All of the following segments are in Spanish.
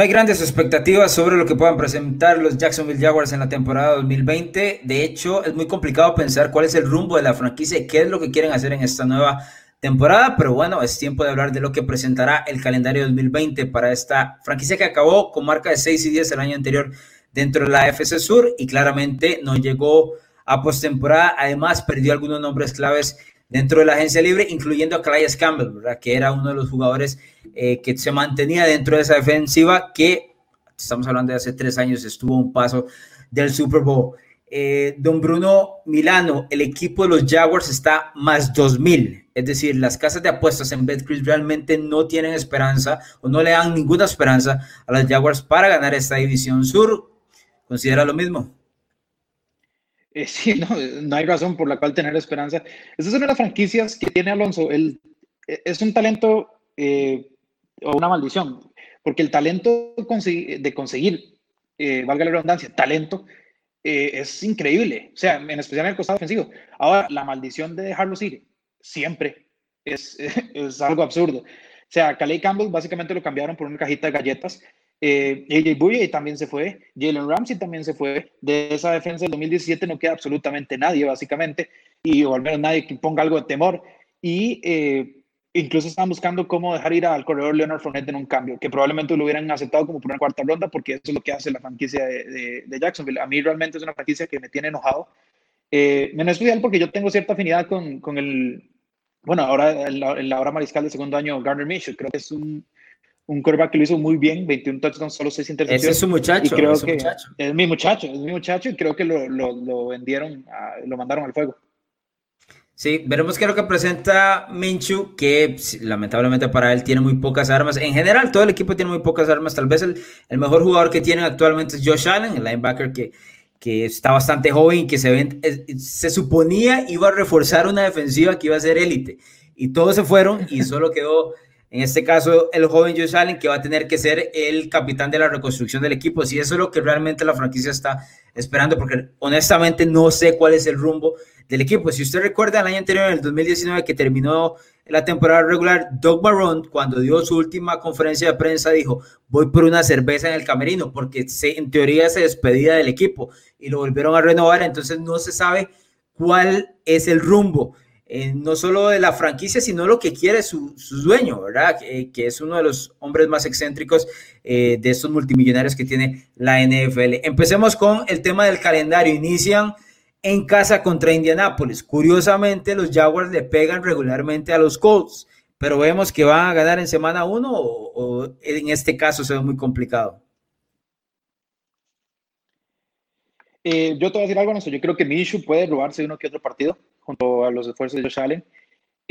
No hay grandes expectativas sobre lo que puedan presentar los Jacksonville Jaguars en la temporada 2020. De hecho, es muy complicado pensar cuál es el rumbo de la franquicia y qué es lo que quieren hacer en esta nueva temporada, pero bueno, es tiempo de hablar de lo que presentará el calendario 2020 para esta franquicia que acabó con marca de 6 y 10 el año anterior dentro de la FC Sur y claramente no llegó a postemporada. Además, perdió algunos nombres claves dentro de la agencia libre, incluyendo a Calais Campbell, ¿verdad? que era uno de los jugadores eh, que se mantenía dentro de esa defensiva, que estamos hablando de hace tres años, estuvo un paso del Super Bowl. Eh, don Bruno Milano, el equipo de los Jaguars está más 2000, es decir, las casas de apuestas en BetCris realmente no tienen esperanza o no le dan ninguna esperanza a los Jaguars para ganar esta división sur. ¿Considera lo mismo? Eh, sí, no, no, hay razón por la cual tener esperanza. Esta es una de las franquicias que tiene Alonso. Él, eh, es un talento eh, o una maldición, porque el talento de conseguir, valga la redundancia, talento, es increíble. O sea, en especial en el costado ofensivo. Ahora, la maldición de dejarlo ir siempre es, es algo absurdo. O sea, Calais Campbell básicamente lo cambiaron por una cajita de galletas eh, AJ Bouye también se fue, Jalen Ramsey también se fue. De esa defensa del 2017 no queda absolutamente nadie, básicamente, y o al menos nadie que ponga algo de temor. Y eh, incluso están buscando cómo dejar ir al corredor Leonard Fournette en un cambio, que probablemente lo hubieran aceptado como una cuarta ronda, porque eso es lo que hace la franquicia de, de, Jacksonville. A mí realmente es una franquicia que me tiene enojado. Eh, en especial porque yo tengo cierta afinidad con, con el, bueno, ahora la hora mariscal de segundo año, Gardner Minshew. Creo que es un un quarterback que lo hizo muy bien, 21 touchdowns, solo 6 intercepciones. Ese es su muchacho. creo es que es mi muchacho, es mi muchacho y creo que lo, lo, lo vendieron, lo mandaron al fuego. Sí, veremos qué es lo que presenta Minchu, que lamentablemente para él tiene muy pocas armas. En general, todo el equipo tiene muy pocas armas. Tal vez el, el mejor jugador que tienen actualmente es Josh Allen, el linebacker que, que está bastante joven y que se, ven, se suponía iba a reforzar una defensiva que iba a ser élite. Y todos se fueron y solo quedó en este caso, el joven Josh Allen, que va a tener que ser el capitán de la reconstrucción del equipo. Si eso es lo que realmente la franquicia está esperando, porque honestamente no sé cuál es el rumbo del equipo. Si usted recuerda el año anterior, en el 2019, que terminó la temporada regular, Doug Marrone, cuando dio su última conferencia de prensa, dijo, voy por una cerveza en el camerino, porque se, en teoría se despedía del equipo y lo volvieron a renovar, entonces no se sabe cuál es el rumbo. Eh, no solo de la franquicia, sino lo que quiere su, dueño, ¿verdad? que es uno de los hombres más excéntricos eh, de estos multimillonarios que tiene la NFL. Empecemos con el tema del calendario. Inician en casa contra Indianápolis. Curiosamente, los Jaguars le pegan regularmente a los Colts, pero vemos que van a ganar en semana uno o, en este caso se ve muy complicado. Eh, yo te voy a decir algo, no yo creo que Minshew puede robarse uno que otro partido junto a los esfuerzos de Josh Allen.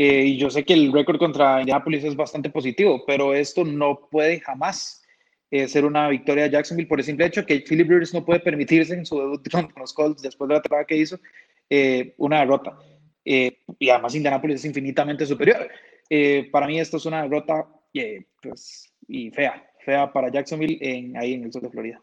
Eh, y yo sé que el récord contra Indianapolis es bastante positivo, pero esto no puede jamás eh, ser una victoria de Jacksonville por el simple hecho que Philip Rivers no puede permitirse en su debut con los Colts después de la temporada que hizo eh, una derrota. y además Indianapolis es infinitamente superior. para mí esto es una derrota pues, y fea, fea para Jacksonville en, ahí en el sur de Florida.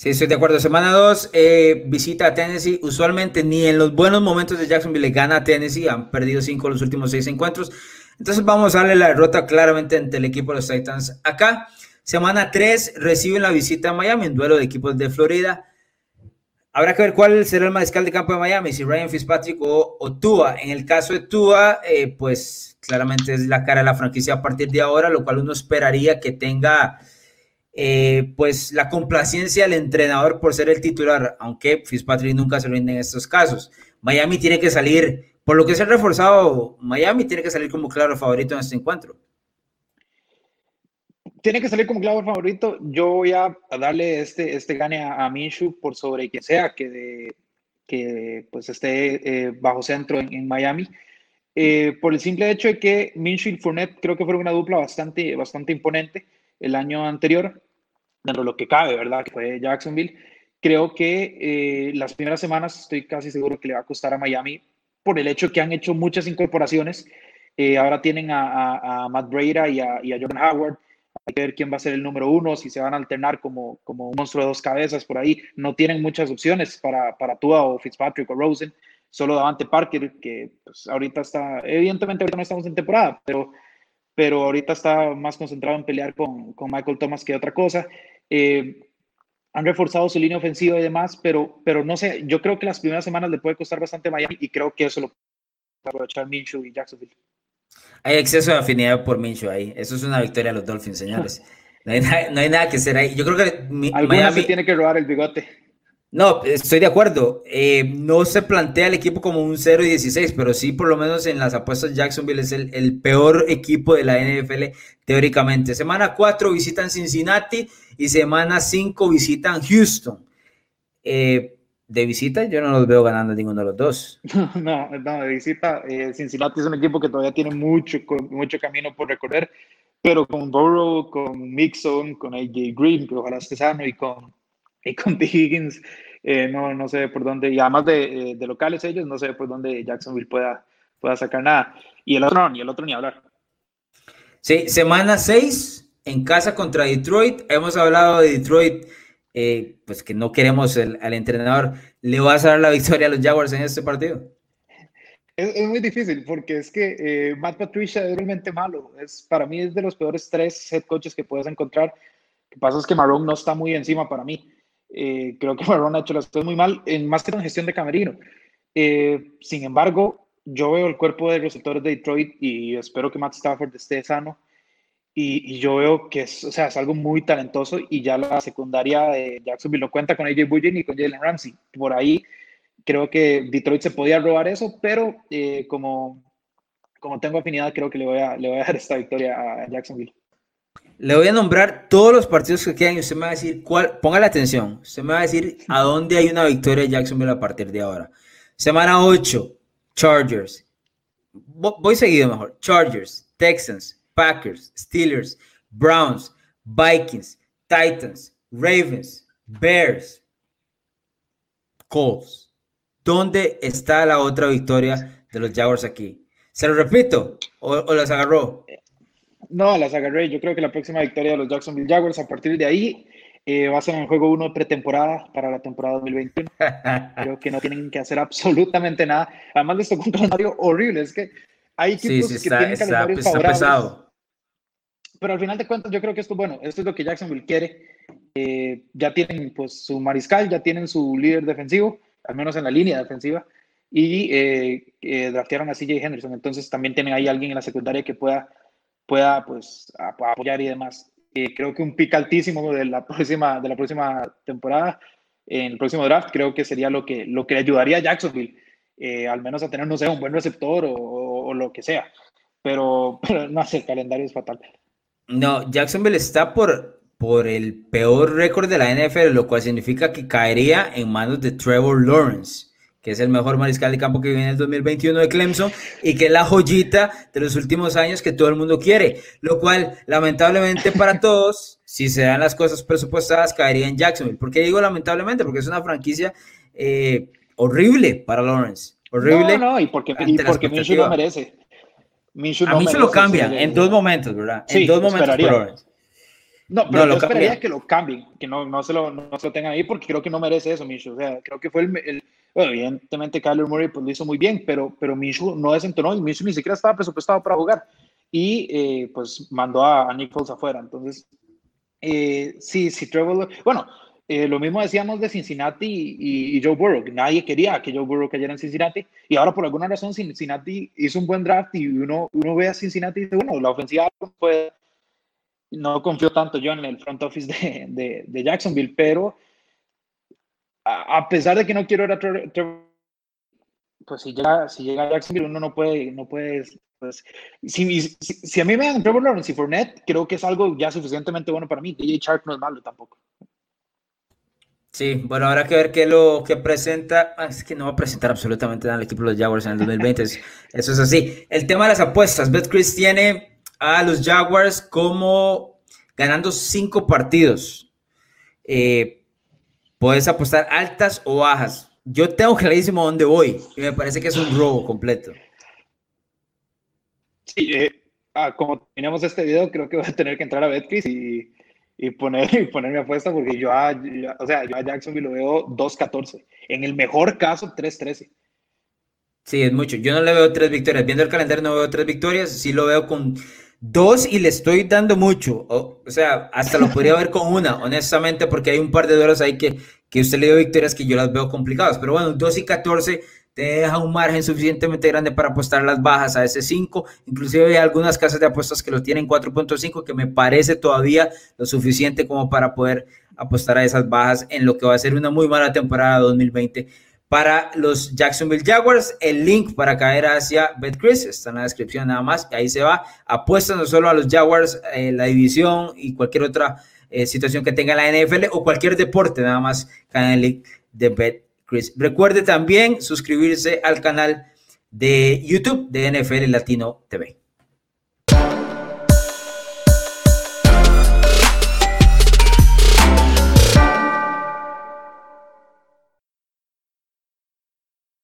Sí, estoy de acuerdo. Semana 2, eh, visita a Tennessee. Usualmente ni en los buenos momentos de Jacksonville le gana a Tennessee. Han perdido cinco los últimos seis encuentros. Entonces vamos a darle la derrota claramente ante el equipo de los Titans. Acá, semana 3, reciben la visita a Miami, en duelo de equipos de Florida. Habrá que ver cuál será el mariscal de campo de Miami, si Ryan Fitzpatrick o, Tua. En el caso de Tua, eh, pues claramente es la cara de la franquicia a partir de ahora, lo cual uno esperaría que tenga eh, pues la complacencia del entrenador por ser el titular, aunque Fitzpatrick nunca se rinde en estos casos. Miami tiene que salir, por lo que se ha reforzado, Miami tiene que salir como claro favorito en este encuentro. Tiene que salir como claro favorito. Yo voy a, darle este, este gane a, a, Minshew por sobre quien sea que, que pues esté eh, bajo centro en, Miami. Eh, por el simple hecho de que Minshew y Fournette creo que fueron una dupla bastante, bastante imponente el año anterior, dentro de lo que cabe, ¿verdad? Que fue Jacksonville. Creo que eh, las primeras semanas estoy casi seguro que le va a costar a Miami por el hecho que han hecho muchas incorporaciones. Eh, ahora tienen a, Matt Breda y a, Jordan Howard. Hay que ver quién va a ser el número uno, si se van a alternar como, como un monstruo de dos cabezas por ahí. No tienen muchas opciones para, para Tua o Fitzpatrick o Rosen. Solo Davante Parker, que pues, ahorita está, evidentemente ahorita no estamos en temporada, pero pero ahorita está más concentrado en pelear con, con Michael Thomas que otra cosa. Eh, han reforzado su línea ofensiva y demás, pero, pero no sé, yo creo que las primeras semanas le puede costar bastante a Miami y creo que eso lo puede aprovechar Minshew y Jacksonville. Hay exceso de afinidad por Minshew ahí. Eso es una victoria a los Dolphins, señores. No hay, nada, que hacer ahí. Yo creo que Miami se tiene que robar el bigote. No, estoy de acuerdo. Eh, no se plantea el equipo como un 0 y 16, pero sí, por lo menos en las apuestas, Jacksonville es el, peor equipo de la NFL teóricamente. Semana 4 visitan Cincinnati y semana 5 visitan Houston. Eh, de visita, yo no los veo ganando ninguno de los dos. No, no, de visita, eh, Cincinnati es un equipo que todavía tiene mucho, mucho camino por recorrer, pero con Burrow, con Mixon, con AJ Green, que ojalá esté sano, y con y con T. Higgins, eh, no, no sé por dónde, y además de, eh, de, locales ellos, no sé por dónde Jacksonville pueda, pueda sacar nada. Y el otro no, ni el otro ni hablar. Sí, semana 6 en casa contra Detroit. Hemos hablado de Detroit, eh, pues que no queremos el, al entrenador. ¿Le vas a dar la victoria a los Jaguars en este partido? Es, es muy difícil porque es que Matt Patricia es realmente malo. Es, para mí es de los peores tres head coaches que puedes encontrar. Lo que pasa es que Marrón no está muy encima para mí. Eh, creo que Marrón ha hecho las cosas muy mal, en, más que en gestión de camerino. Eh, sin embargo, yo veo el cuerpo de receptores de Detroit y espero que Matt Stafford esté sano. Y, yo veo que es, o sea, es algo muy talentoso y ya la secundaria de Jacksonville no cuenta con AJ Bullen y con Jalen Ramsey. Por ahí creo que Detroit se podía robar eso, pero eh, como, como tengo afinidad, creo que le voy, a, le voy a dar esta victoria a Jacksonville. Le voy a nombrar todos los partidos que quedan y usted me va a decir cuál, póngale atención, usted me va a decir a dónde hay una victoria de Jacksonville a partir de ahora. Semana 8, Chargers. Voy seguido mejor. Chargers, Texans, Packers, Steelers, Browns, Vikings, Titans, Ravens, Bears, Colts. ¿Dónde está la otra victoria de los Jaguars aquí? ¿Se lo repito o, o las agarró? No, las agarré. Yo creo que la próxima victoria de los Jacksonville Jaguars a partir de ahí eh, va a ser un juego uno pretemporada para la temporada 2021. creo que no tienen que hacer absolutamente nada. Además les tocó un calendario horrible. Es que hay equipos que tienen calendarios favorables. Pero al final de cuentas yo creo que esto, bueno, esto es lo que Jacksonville quiere. Eh, ya tienen pues su mariscal, ya tienen su líder defensivo, al menos en la línea defensiva, y eh, draftearon a CJ Henderson. Entonces también tienen ahí alguien en la secundaria que pueda pueda pues apoyar y demás. Eh, creo que un pick altísimo de la próxima, de la próxima temporada, en el próximo draft, creo que sería lo que, lo que ayudaría a Jacksonville, eh, al menos a tener, no sé, un buen receptor o, o, lo que sea. Pero, pero, no sé, el calendario es fatal. No, Jacksonville está por, por el peor récord de la NFL, lo cual significa que caería en manos de Trevor Lawrence que es el mejor mariscal de campo que viene en el 2021 de Clemson y que es la joyita de los últimos años que todo el mundo quiere, lo cual lamentablemente para todos, si se dan las cosas presupuestadas, caería en Jacksonville. ¿Por qué digo lamentablemente? Porque es una franquicia eh, horrible para Lawrence. Horrible. No, no, y porque, y porque Minshew lo merece. a mí se lo cambian en dos momentos, ¿verdad? en dos momentos por Lawrence. No, pero no, yo esperaría que lo cambien, que no, no, se lo, no se lo tengan ahí porque creo que no merece eso, Minshew. O sea, creo que fue el, el bueno, evidentemente Kyler Murray pues, lo hizo muy bien, pero, pero Minshew no desentonó y Minshew ni siquiera estaba presupuestado para jugar. Y eh, pues mandó a, Nick Foles afuera. Entonces, eh, sí, sí, Trevor, bueno, eh, lo mismo decíamos de Cincinnati y, Joe Burrow, nadie quería que Joe Burrow cayera en Cincinnati, y ahora por alguna razón Cincinnati hizo un buen draft y uno, uno ve a Cincinnati y dice, bueno, la ofensiva fue no confío tanto yo en el front office de, de, Jacksonville, pero a, pesar de que no quiero ver a Trevor, pues si llega, si llega a Jacksonville uno no puede, no puede, pues, si, si, a mí me dan Trevor Lawrence y Fournette, creo que es algo ya suficientemente bueno para mí. DJ Shark no es malo tampoco. Sí, bueno, habrá que ver qué lo que presenta. Ah, es que no va a presentar absolutamente nada el equipo de los Jaguars en el 2020. eso es así. El tema de las apuestas. Chris tiene a los Jaguars como ganando cinco partidos. Eh, puedes apostar altas o bajas. Yo tengo clarísimo dónde voy y me parece que es un robo completo. Sí, eh, ah, como tenemos este video, creo que voy a tener que entrar a Betcris y, y, poner, y poner mi apuesta porque yo a, o sea, yo a Jacksonville lo veo 2-14. En el mejor caso, 3-13. Sí, es mucho. Yo no le veo tres victorias. Viendo el calendario no veo tres victorias. Sí lo veo con Dos y le estoy dando mucho. O, sea, hasta lo podría ver con una, honestamente, porque hay un par de dólares ahí que, que usted le dio victorias que yo las veo complicadas. Pero bueno, 2 y 14 te deja un margen suficientemente grande para apostar las bajas a ese 5. Inclusive hay algunas casas de apuestas que lo tienen 4.5, que me parece todavía lo suficiente como para poder apostar a esas bajas en lo que va a ser una muy mala temporada 2020 para los Jacksonville Jaguars. El link para caer hacia BetCris está en la descripción nada más. Ahí se va. Apuesta no solo a los Jaguars, eh, la división y cualquier otra eh, situación que tenga la NFL o cualquier deporte, nada más cae en el link de BetCris. Recuerde también suscribirse al canal de YouTube de NFL Latino TV.